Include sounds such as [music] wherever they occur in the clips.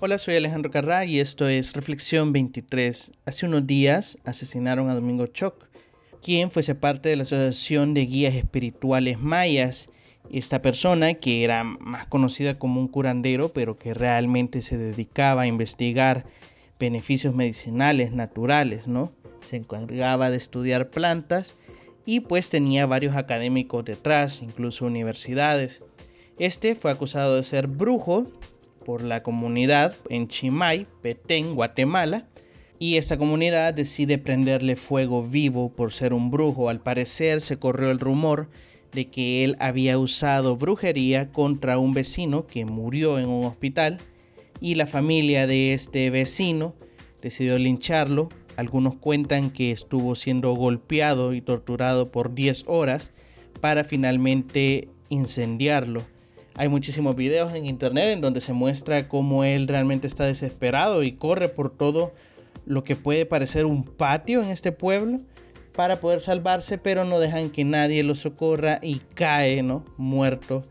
Hola, soy Alejandro Carrá y esto es Reflexión 23. Hace unos días asesinaron a Domingo Choc, quien fuese parte de la Asociación de Guías Espirituales Mayas. Esta persona, que era más conocida como un curandero, pero que realmente se dedicaba a investigar beneficios medicinales naturales, ¿no? Se encargaba de estudiar plantas y pues tenía varios académicos detrás, incluso universidades. Este fue acusado de ser brujo por la comunidad en Chimay, Petén, Guatemala, y esta comunidad decide prenderle fuego vivo por ser un brujo. Al parecer se corrió el rumor de que él había usado brujería contra un vecino que murió en un hospital y la familia de este vecino decidió lincharlo. Algunos cuentan que estuvo siendo golpeado y torturado por 10 horas para finalmente incendiarlo. Hay muchísimos videos en internet en donde se muestra cómo él realmente está desesperado y corre por todo lo que puede parecer un patio en este pueblo para poder salvarse, pero no dejan que nadie lo socorra y cae, ¿no? Muerto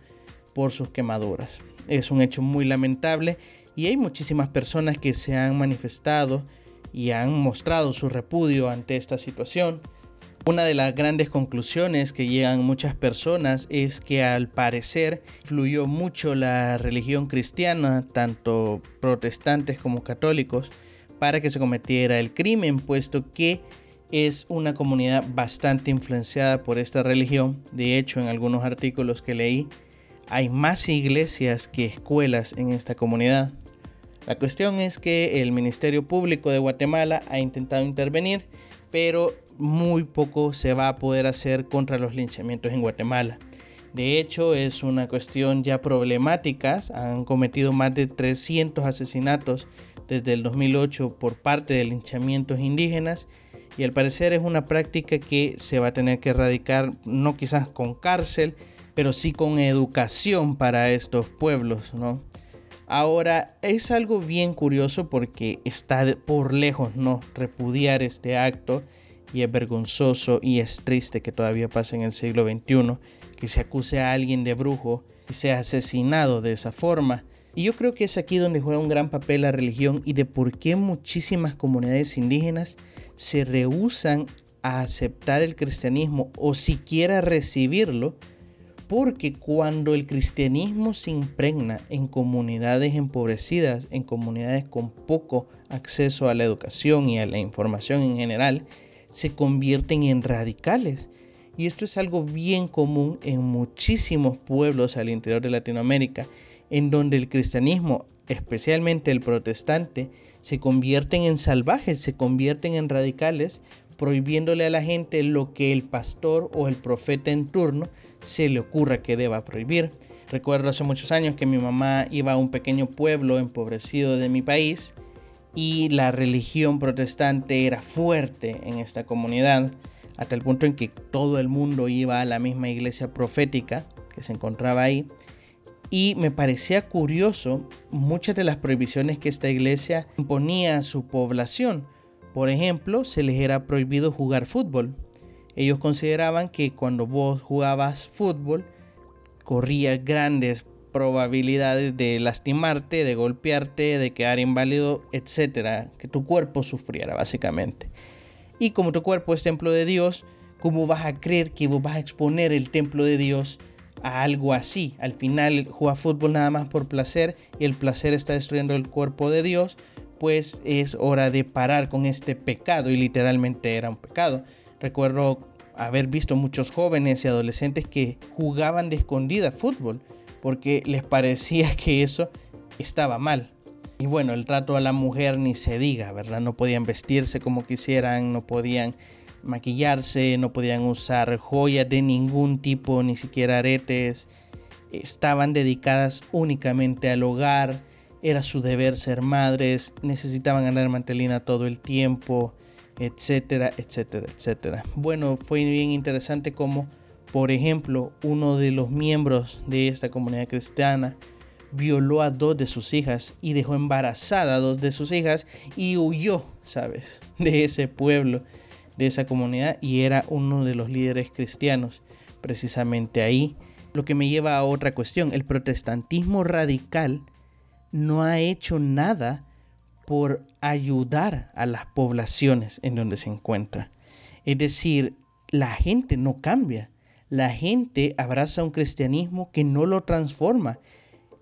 por sus quemaduras. Es un hecho muy lamentable y hay muchísimas personas que se han manifestado y han mostrado su repudio ante esta situación. Una de las grandes conclusiones que llegan muchas personas es que al parecer fluyó mucho la religión cristiana, tanto protestantes como católicos, para que se cometiera el crimen, puesto que es una comunidad bastante influenciada por esta religión. De hecho, en algunos artículos que leí, hay más iglesias que escuelas en esta comunidad. La cuestión es que el Ministerio Público de Guatemala ha intentado intervenir, pero muy poco se va a poder hacer contra los linchamientos en Guatemala. De hecho, es una cuestión ya problemática. Han cometido más de 300 asesinatos desde el 2008 por parte de linchamientos indígenas y al parecer es una práctica que se va a tener que erradicar, no quizás con cárcel, pero sí con educación para estos pueblos. Ahora, es algo bien curioso porque está por lejos, ¿no? Repudiar este acto y es vergonzoso y es triste que todavía pase en el siglo XXI que se acuse a alguien de brujo y sea asesinado de esa forma. Y yo creo que es aquí donde juega un gran papel la religión y de por qué muchísimas comunidades indígenas se rehusan a aceptar el cristianismo o siquiera recibirlo, porque cuando el cristianismo se impregna en comunidades empobrecidas, en comunidades con poco acceso a la educación y a la información en general, se convierten en radicales. Y esto es algo bien común en muchísimos pueblos al interior de Latinoamérica, en donde el cristianismo, especialmente el protestante, se convierten en salvajes, se convierten en radicales, prohibiéndole a la gente lo que el pastor o el profeta en turno se le ocurra que deba prohibir. Recuerdo hace muchos años que mi mamá iba a un pequeño pueblo empobrecido de mi país y la religión protestante era fuerte en esta comunidad, hasta el punto en que todo el mundo iba a la misma iglesia profética que se encontraba ahí. Y me parecía curioso muchas de las prohibiciones que esta iglesia imponía a su población. Por ejemplo, se les era prohibido jugar fútbol. Ellos consideraban que cuando vos jugabas fútbol, corrías grandes probabilidades de lastimarte, de golpearte, de quedar inválido, etcétera, que tu cuerpo sufriera básicamente. Y como tu cuerpo es templo de Dios, ¿cómo vas a creer que vos vas a exponer el templo de Dios a algo así? Al final juega fútbol nada más por placer y el placer está destruyendo el cuerpo de Dios, pues es hora de parar con este pecado y literalmente era un pecado. Recuerdo haber visto muchos jóvenes y adolescentes que jugaban de escondida fútbol porque les parecía que eso estaba mal. Y bueno, el trato a la mujer ni se diga, ¿verdad? No podían vestirse como quisieran, no podían maquillarse, no podían usar joyas de ningún tipo, ni siquiera aretes. Estaban dedicadas únicamente al hogar, era su deber ser madres, necesitaban ganar mantelina todo el tiempo, etcétera, etcétera, etcétera. Bueno, fue bien interesante cómo por ejemplo, uno de los miembros de esta comunidad cristiana violó a dos de sus hijas y dejó embarazada a dos de sus hijas y huyó, ¿sabes? [laughs] De ese pueblo, de esa comunidad y era uno de los líderes cristianos precisamente ahí. Lo que me lleva a otra cuestión, el protestantismo radical no ha hecho nada por ayudar a las poblaciones en donde se encuentra. Es decir, la gente no cambia. La gente abraza un cristianismo que no lo transforma.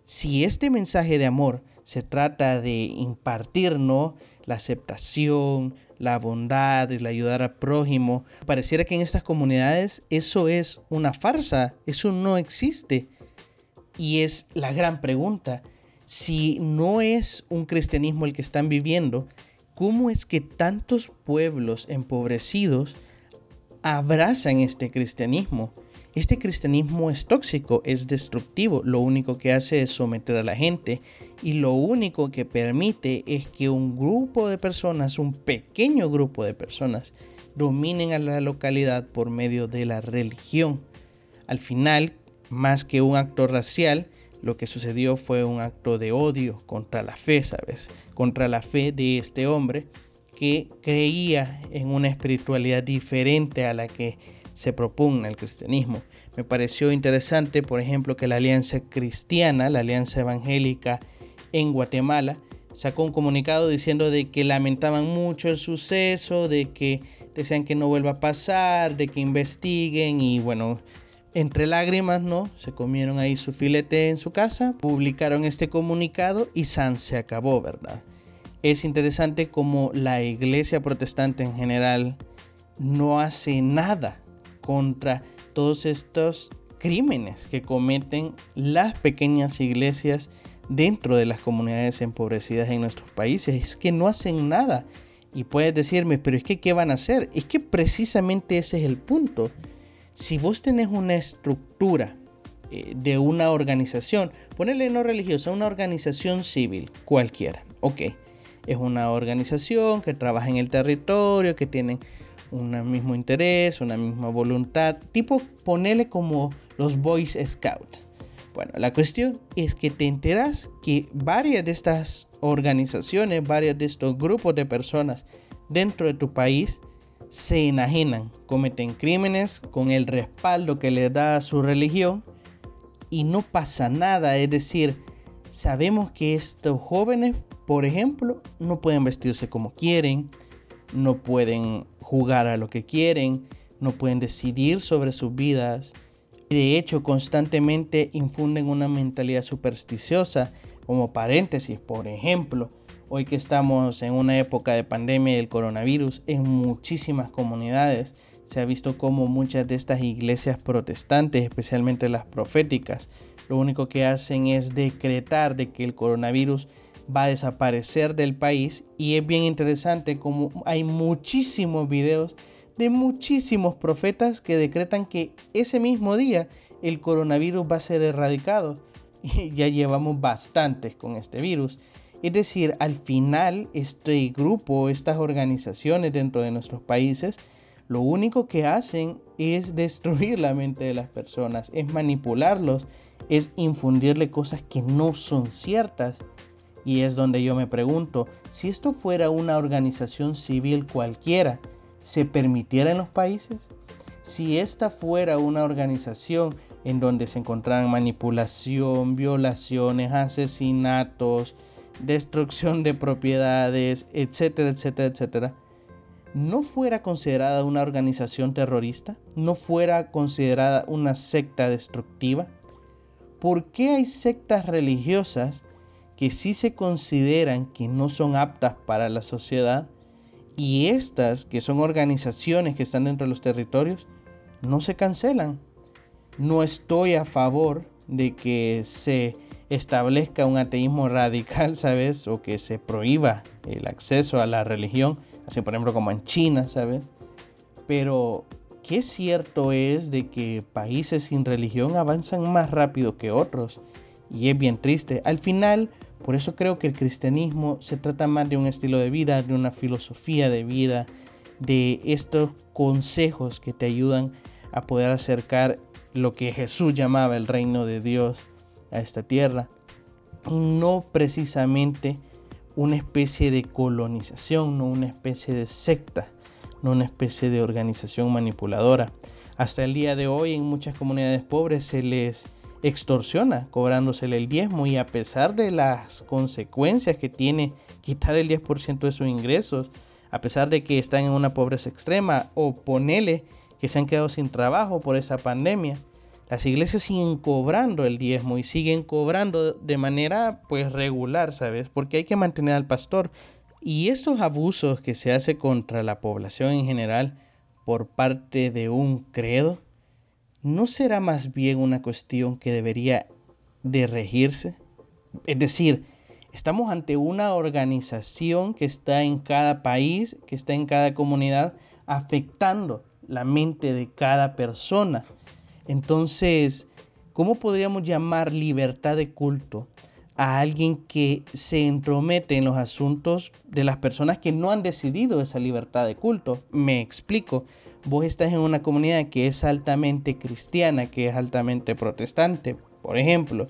Si este mensaje de amor se trata de impartirnos la aceptación, la bondad, el ayudar al prójimo, pareciera que en estas comunidades eso es una farsa, eso no existe. Y es la gran pregunta, si no es un cristianismo el que están viviendo, ¿cómo es que tantos pueblos empobrecidos abrazan este cristianismo? Este cristianismo es tóxico, es destructivo, lo único que hace es someter a la gente y lo único que permite es que un grupo de personas, un pequeño grupo de personas, dominen a la localidad por medio de la religión. Al final, más que un acto racial, lo que sucedió fue un acto de odio contra la fe, ¿sabes? Contra la fe de este hombre que creía en una espiritualidad diferente a la que se propugna el cristianismo. Me pareció interesante, por ejemplo, que la Alianza Cristiana, la Alianza Evangélica en Guatemala, sacó un comunicado diciendo de que lamentaban mucho el suceso, de que desean que no vuelva a pasar, de que investiguen y bueno, entre lágrimas, ¿no? Se comieron ahí su filete en su casa, publicaron este comunicado y San se acabó, ¿verdad? Es interesante como la iglesia protestante en general no hace nada contra todos estos crímenes que cometen las pequeñas iglesias dentro de las comunidades empobrecidas en nuestros países. Es que no hacen nada. Y puedes decirme, pero es que ¿qué van a hacer? Es que precisamente ese es el punto si vos tenés una estructura eh, de una organización, ponele no religiosa, una organización civil, cualquiera, ok, es una organización que trabaja en el territorio, que tienen un mismo interés, una misma voluntad, tipo ponele como los Boys Scouts. Bueno, la cuestión es que te enteras que varias de estas organizaciones, varios de estos grupos de personas dentro de tu país se enajenan, cometen crímenes con el respaldo que les da su religión y no pasa nada. Es decir, sabemos que estos jóvenes, por ejemplo, no pueden vestirse como quieren, no pueden jugar a lo que quieren, no pueden decidir sobre sus vidas. De hecho, constantemente infunden una mentalidad supersticiosa, como paréntesis, por ejemplo, hoy que estamos en una época de pandemia del coronavirus, en muchísimas comunidades se ha visto como muchas de estas iglesias protestantes, especialmente las proféticas, lo único que hacen es decretar de que el coronavirus va a desaparecer del país. Y es bien interesante como hay muchísimos videos de muchísimos profetas que decretan que ese mismo día el coronavirus va a ser erradicado. [laughs] Y ya llevamos bastantes con este virus. Es decir, al final este grupo, estas organizaciones dentro de nuestros países, lo único que hacen es destruir la mente de las personas, es manipularlos, es infundirle cosas que no son ciertas. Y es donde yo me pregunto, si esto fuera una organización civil cualquiera, ¿se permitiera en los países? Si esta fuera una organización en donde se encontraran manipulación, violaciones, asesinatos, destrucción de propiedades, etcétera, etcétera, etcétera, no fuera considerada una organización terrorista, no fuera considerada una secta destructiva, ¿por qué hay sectas religiosas que sí se consideran que no son aptas para la sociedad y estas, que son organizaciones que están dentro de los territorios, no se cancelan? No estoy a favor de que se establezca un ateísmo radical, [laughs] ¿sabes? O que se prohíba el acceso a la religión, así por ejemplo como en China, ¿sabes? Pero qué cierto es de que países sin religión avanzan más rápido que otros. Y es bien triste. Al final, por eso creo que el cristianismo se trata más de un estilo de vida, de una filosofía de vida, de estos consejos que te ayudan a poder acercar lo que Jesús llamaba el reino de Dios a esta tierra y no precisamente una especie de colonización, no una especie de secta, no una especie de organización manipuladora. Hasta el día de hoy en muchas comunidades pobres se les extorsiona cobrándosele el diezmo y a pesar de las consecuencias que tiene quitar el 10% de sus ingresos, a pesar de que están en una pobreza extrema o ponele que se han quedado sin trabajo por esa pandemia, las iglesias siguen cobrando el diezmo y siguen cobrando de manera pues regular, ¿sabes? Porque hay que mantener al pastor. Y estos abusos que se hace contra la población en general por parte de un credo, ¿no será más bien una cuestión que debería de regirse? Es decir, estamos ante una organización que está en cada país, que está en cada comunidad, afectando la mente de cada persona. Entonces, ¿cómo podríamos llamar libertad de culto a alguien que se entromete en los asuntos de las personas que no han decidido esa libertad de culto? Me explico. Vos estás en una comunidad que es altamente cristiana, que es altamente protestante, por ejemplo,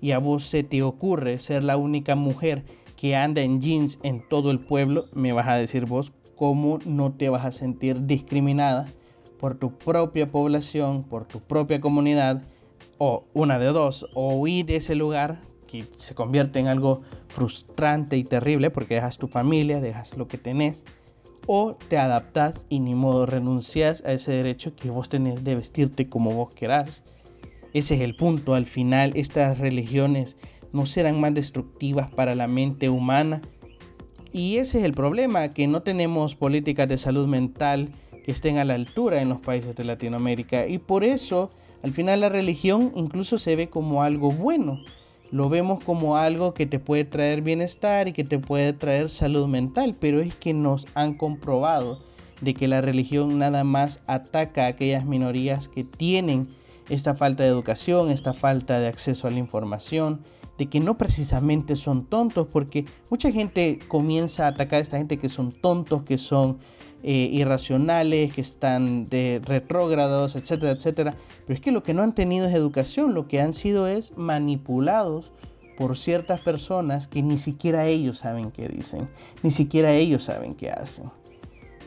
y a vos se te ocurre ser la única mujer que anda en jeans en todo el pueblo, me vas a decir vos cómo no te vas a sentir discriminada por tu propia población, por tu propia comunidad, o una de dos, o huir de ese lugar que se convierte en algo frustrante y terrible porque dejas tu familia, dejas lo que tenés, o te adaptas y ni modo renuncias a ese derecho que vos tenés de vestirte como vos querás. Ese es el punto. Al final, estas religiones no serán más destructivas para la mente humana. Y ese es el problema, que no tenemos políticas de salud mental que estén a la altura en los países de Latinoamérica. Y por eso, al final, la religión incluso se ve como algo bueno. Lo vemos como algo que te puede traer bienestar y que te puede traer salud mental, pero es que nos han comprobado de que la religión nada más ataca a aquellas minorías que tienen esta falta de educación, esta falta de acceso a la información, de que no precisamente son tontos, porque mucha gente comienza a atacar a esta gente que son tontos, que son eh, irracionales, que están de retrógrados, etcétera, etcétera. Pero es que lo que no han tenido es educación, lo que han sido es manipulados por ciertas personas que ni siquiera ellos saben qué dicen, ni siquiera ellos saben qué hacen.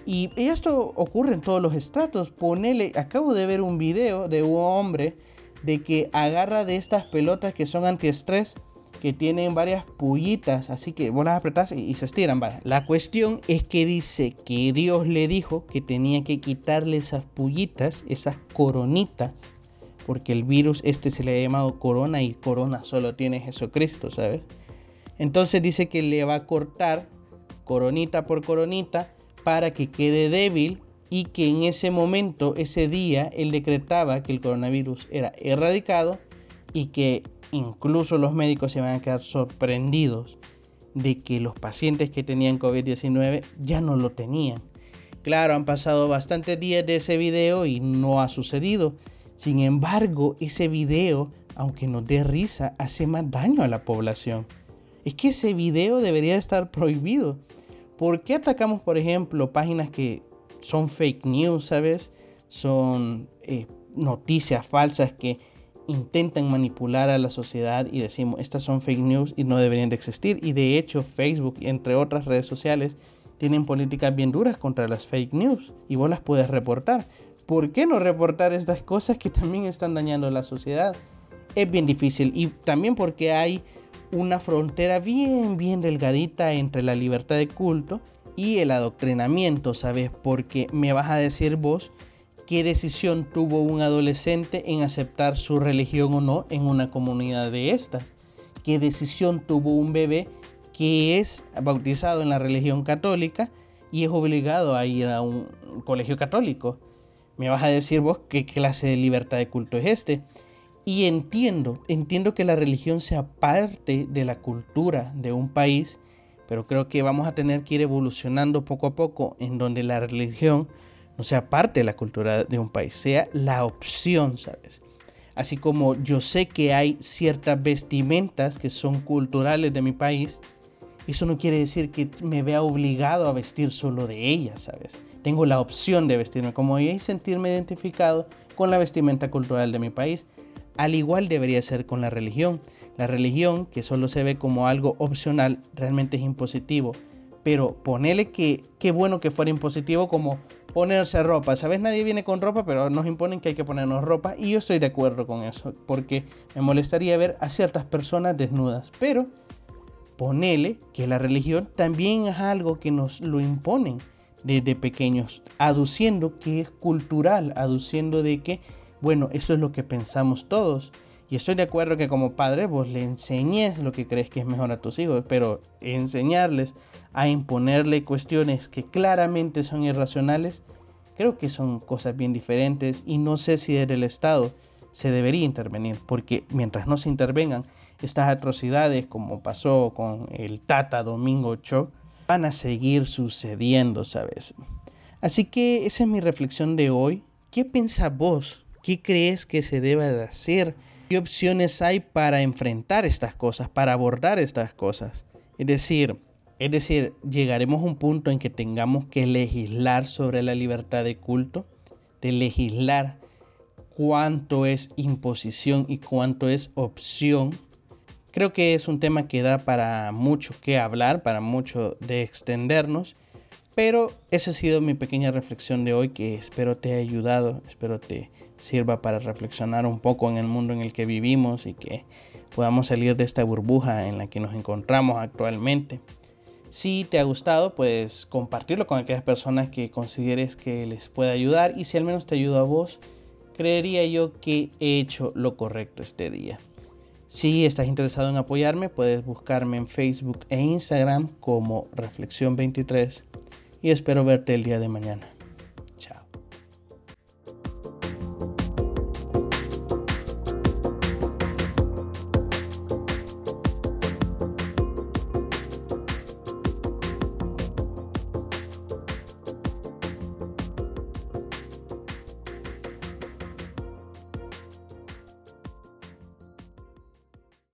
Y esto ocurre en todos los estratos. Ponele, acabo de ver un video de un hombre de que agarra de estas pelotas que son antiestrés que tienen varias pullitas, así que vos las apretás y, se estiran. La cuestión es que dice que Dios le dijo que tenía que quitarle esas pullitas, esas coronitas, porque el virus este se le ha llamado corona y corona solo tiene Jesucristo, ¿sabes? Entonces dice que le va a cortar coronita por coronita para que quede débil y que en ese momento, ese día, él decretaba que el coronavirus era erradicado y que incluso los médicos se van a quedar sorprendidos de que los pacientes que tenían COVID-19 ya no lo tenían. Claro, han pasado bastantes días de ese video y no ha sucedido. Sin embargo, ese video, aunque nos dé risa, hace más daño a la población. Es que ese video debería estar prohibido. ¿Por qué atacamos, por ejemplo, páginas que son fake news, sabes? Son eh, noticias falsas que intentan manipular a la sociedad y decimos, estas son fake news y no deberían de existir. Y de hecho Facebook, entre otras redes sociales, tienen políticas bien duras contra las fake news y vos las puedes reportar. ¿Por qué no reportar estas cosas que también están dañando a la sociedad? Es bien difícil y también porque hay una frontera bien, bien delgadita entre la libertad de culto y el adoctrinamiento, ¿sabes? Porque me vas a decir vos qué decisión tuvo un adolescente en aceptar su religión o no en una comunidad de estas. ¿Qué decisión tuvo un bebé que es bautizado en la religión católica y es obligado a ir a un colegio católico? Me vas a decir vos qué clase de libertad de culto es este. Y entiendo, entiendo que la religión sea parte de la cultura de un país, pero creo que vamos a tener que ir evolucionando poco a poco en donde la religión no sea parte de la cultura de un país, sea la opción, ¿sabes? Así como yo sé que hay ciertas vestimentas que son culturales de mi país, eso no quiere decir que me vea obligado a vestir solo de ellas, ¿sabes? Tengo la opción de vestirme como ella y sentirme identificado con la vestimenta cultural de mi país. Al igual debería ser con la religión. La religión, que solo se ve como algo opcional, realmente es impositivo. Pero ponele que qué bueno que fuera impositivo como ponerse ropa. ¿Sabes? Nadie viene con ropa, pero nos imponen que hay que ponernos ropa. Y yo estoy de acuerdo con eso, porque me molestaría ver a ciertas personas desnudas. Pero ponele que la religión también es algo que nos lo imponen desde pequeños, aduciendo que es cultural, aduciendo de que, bueno, eso es lo que pensamos todos. Y estoy de acuerdo que como padre vos le enseñes lo que crees que es mejor a tus hijos, pero enseñarles a imponerle cuestiones que claramente son irracionales, creo que son cosas bien diferentes y no sé si desde el Estado se debería intervenir, porque mientras no se intervengan, estas atrocidades como pasó con el Tata Domingo Cho, van a seguir sucediendo, ¿sabes? Así que esa es mi reflexión de hoy. ¿Qué piensas vos? ¿Qué crees que se debe de hacer? ¿Qué opciones hay para enfrentar estas cosas, para abordar estas cosas? Es decir, es decir, llegaremos a un punto en que tengamos que legislar sobre la libertad de culto, de legislar cuánto es imposición y cuánto es opción. Creo que es un tema que da para mucho que hablar, para mucho de extendernos, pero esa ha sido mi pequeña reflexión de hoy que espero te haya ayudado, espero te sirva para reflexionar un poco en el mundo en el que vivimos y que podamos salir de esta burbuja en la que nos encontramos actualmente. Si te ha gustado, pues compartirlo con aquellas personas que consideres que les pueda ayudar y si al menos te ayuda a vos, creería yo que he hecho lo correcto este día. Si estás interesado en apoyarme, puedes buscarme en Facebook e Instagram como Reflexión 23 y espero verte el día de mañana.